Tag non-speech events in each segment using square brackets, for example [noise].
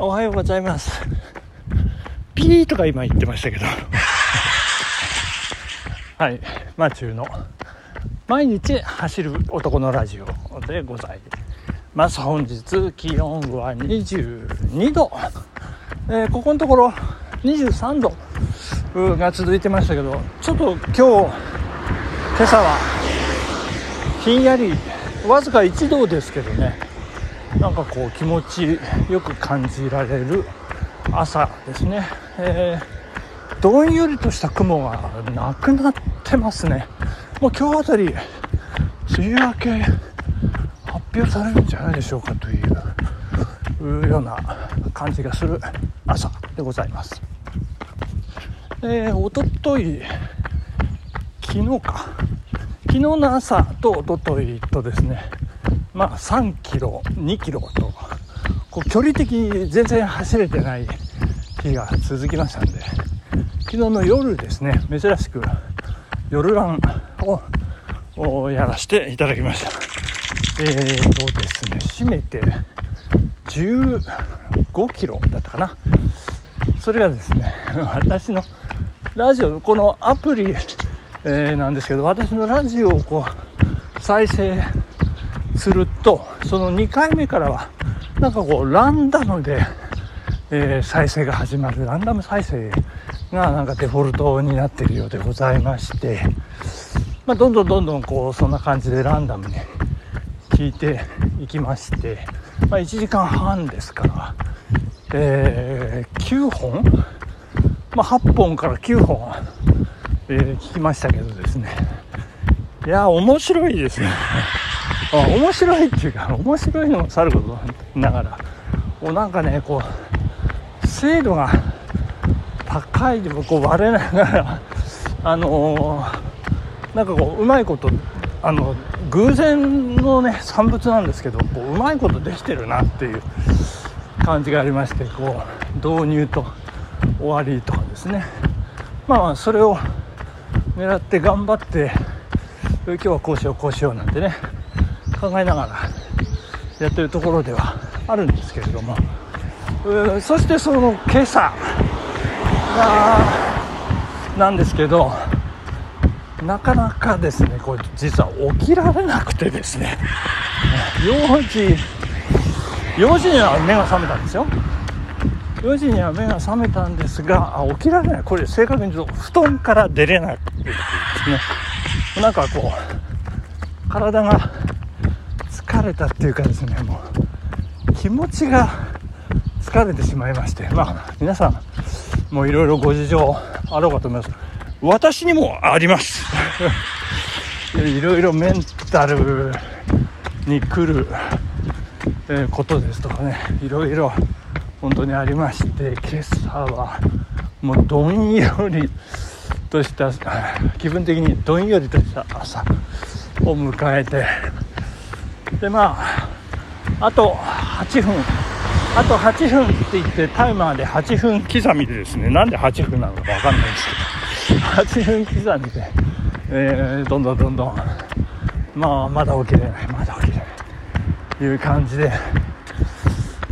おはようございます。ピーとか今言ってましたけど。[laughs] はい、マチューの毎日走る男のラジオでございます。本日気温は22度。えーここのところ23度うが続いてましたけど、ちょっと今日、今朝はひんやり、わずか1度ですけどね、なんかこう気持ちよく感じられる朝ですね、えーどんよりとした雲がなくなってますね。もう今日あたり梅雨明け発表されるんじゃないでしょうかというような感じがする朝でございます。えー、おととい昨日か。昨日の朝とおとといとですね。まあ3キロ2キロとこう距離的に全然走れてない日が続きましたんで昨日の夜ですね珍しく夜ランをやらせていただきました。えーとですね締めて15キロだったかな。それがですね [laughs] 私のラジオこのアプリ、えーなんですけど私のラジオをこう再生するとその2回目からはなんかこうランダムで、えー再生が始まるランダム再生がなんかデフォルトになっているようでございまして、まあ、どんどんどんどんこうそんな感じでランダムに聞いていきまして、まあ、1時間半ですから、えー9本、まあ、8本から9本、えー聞きましたけどですね。いや面白いですね。面白いっていうか面白いのもさることながら。こうなんかねこう精度が高いでもこう割れながらあのーなんかこううまいことあの偶然のね産物なんですけどこううまいことできてるなっていう感じがありましてこう導入と終わりとかですね。まあまあそれを狙って頑張って今日はこうしようこうしようなんてね。考えながらやってるところではあるんですけれども。そしてその今朝がなんですけどなかなかですねこれ実は起きられなくてですね。4時4時には目が覚めたんですよ。4時には目が覚めたんですがあ起きられない。これ正確に言うと布団から出れないってですね。なんかこう体が疲れたっていうかですねもう。気持ちが疲れてしまいましてまあ皆さんもういろいろご事情あろうかと思います。私にもあります。[laughs] いろいろメンタルに来る、えーことですとかねいろいろ本当にありまして今朝はもうどんよりとした気分的にどんよりとした朝を迎えてでまああと8分。あと8分って言ってタイマーで8分刻みでですね。なんで8分なのか分かんないんですけど。8分刻みで、えーどんどんどんどん。まあまだ起きれない。まだ起きれない。という感じで。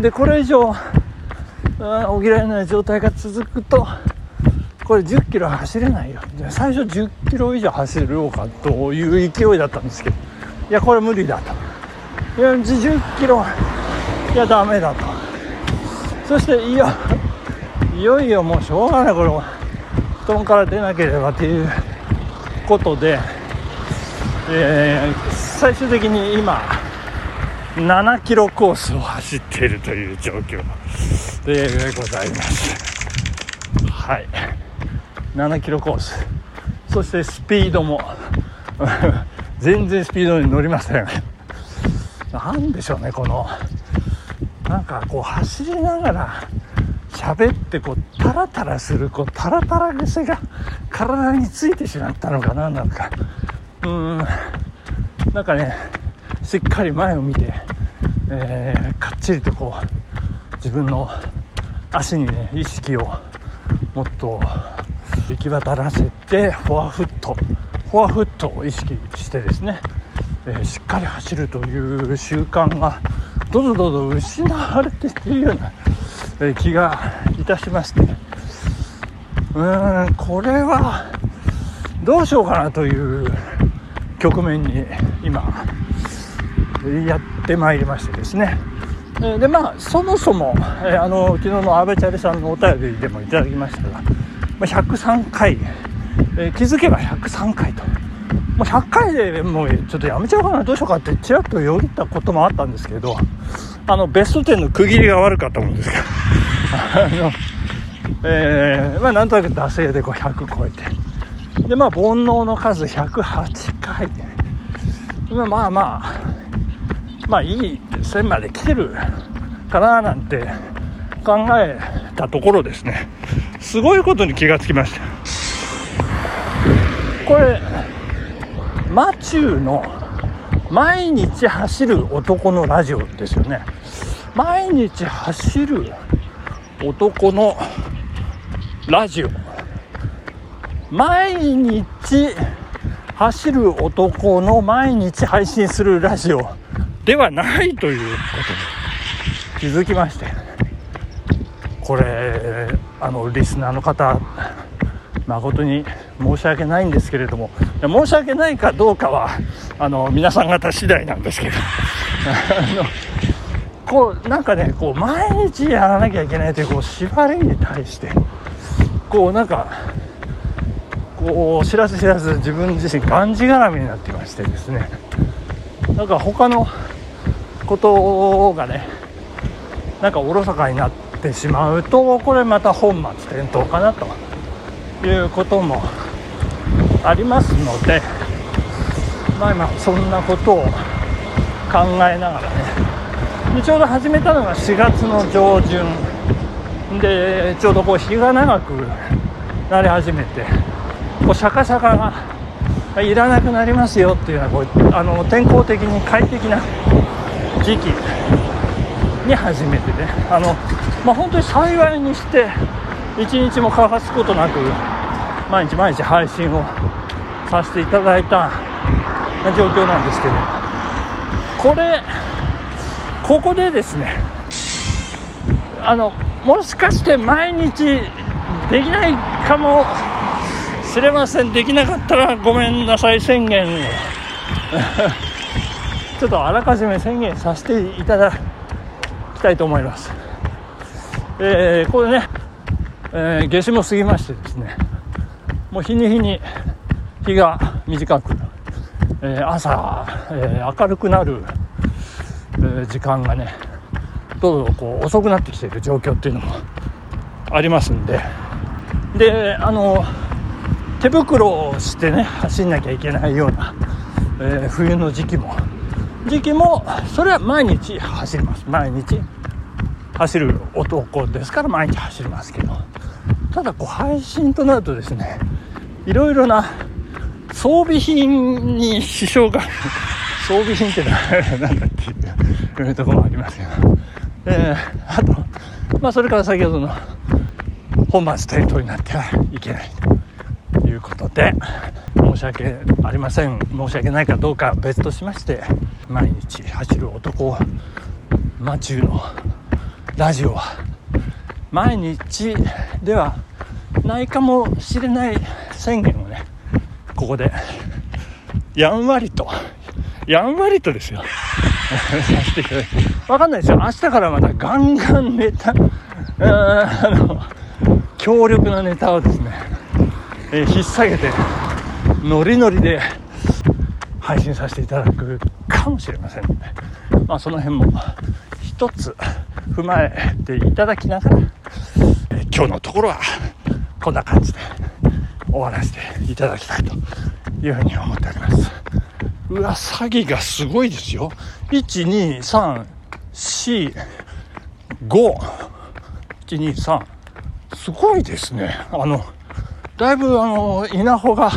でこれ以上起きられない状態が続くとこれ1 0キロ走れないよ。最初1 0キロ以上走ろうかという勢いだったんですけど。いやこれ無理だと。いや1 0キロ。いやダメだと。そしていやいよいよもうしょうがない。これ布団から出なければということで、えー最終的に今7キロコースを走っているという状況。でございます。はい。7キロコース。そしてスピードも。[laughs] 全然スピードに乗りません。なんでしょうねこの。なんかこう走りながら喋ってこうタラタラするこうタラタラ癖が体についてしまったのかななんか。うーん。なんかねしっかり前を見て、えーかっちりとこう自分の足にね意識をもっと行き渡らせてフォアフット。フォアフットを意識してですね、えしっかり走るという習慣がどんどんどんどん失われていっているようなえ気がいたしまして。うーんこれはどうしようかなという局面に今やってまいりましてですね。でまあそもそも、えあの昨日の阿部チャリさんのお便りでもいただきましたが、まあ、103回、え気づけば103回ともう100回でもうちょっとやめちゃおうかな。どうしようかってちらっとよぎったこともあったんですけどあのベスト10の区切りが悪かったもんですから。あの、えー、まあなんとなく惰性でこう100超えて。でまあ煩悩の数108回。で、まあまあまあいい線まで来てるかななんて考えたところですね。すごいことに気がつきました。これマチューの毎日走る男のラジオですよね。毎日走る男のラジオ。毎日走る男の毎日配信するラジオではないということに気づきまして。これあのリスナーの方誠に申し訳ないんですけれども申し訳ないかどうかはあの皆さん方次第なんですけど。あのこうなんかねこう毎日やらなきゃいけないというこう縛りに対してこうなんかこう知らず知らず自分自身がんじがらみになってましてですね。なんか他のことがねなんかおろそかになってしまうとこれまた本末転倒かなということもありますのでまあ今そんなことを考えながらね。でちょうど始めたのが4月の上旬。でちょうどこう日が長くなり始めてこうシャカシャカがいらなくなりますよっていうのはこうあの天候的に快適な時期に初めてね。あの、まあ、本当に幸いにして一日も欠かすことなく毎日毎日配信をさせていただいた状況なんですけどこれここでですねあのもしかして毎日できないかもしれませんできなかったらごめんなさい宣言を [laughs] ちょっとあらかじめ宣言させていただきたいと思います。えー、これね、えー、夏至も過ぎましてですね、もう日に日に日が短く、えー、朝、えー、明るくなる、えー、時間がね、どうぞこう遅くなってきている状況っていうのもありますんで、で、あの、手袋をしてね、走んなきゃいけないような、え冬の時期も時期もそれは毎日走ります。毎日走る男ですから毎日走りますけど。ただこう配信となるとですねいろいろな装備品に支障が [laughs] 装備品って何 [laughs] だっていうところもありますけど、えー、あと、まあ、それから先ほどの本末転倒になってはいけないということで申し訳ありません。申し訳ないかどうか別としまして毎日走る男マチューのラジオは毎日ではないかもしれない宣言をねここで。やんわりと。やんわりとですよ。させていただき分かんないですよ。明日からまたガンガンネタ。あの強力なネタをですね、えー、引っ提げてノリノリで配信させていただくかもしれませんので、まあ、その辺も一つ踏まえていただきながら、え今日のところはこんな感じで終わらせていただきたいというふうに思っております。うわ詐欺がすごいですよ。12345123123すごいですね。あのだいぶあの稲穂が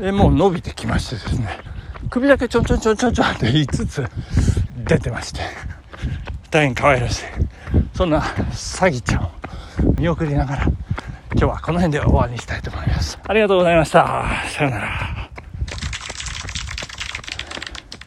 えもう伸びてきましてですね。首だけちょんちょんちょんちょんちょんって5つ出てまして。大変可愛らしい。そんな詐欺ちゃんを見送りながら今日はこの辺で終わりにしたいと思います。ありがとうございました。さようなら。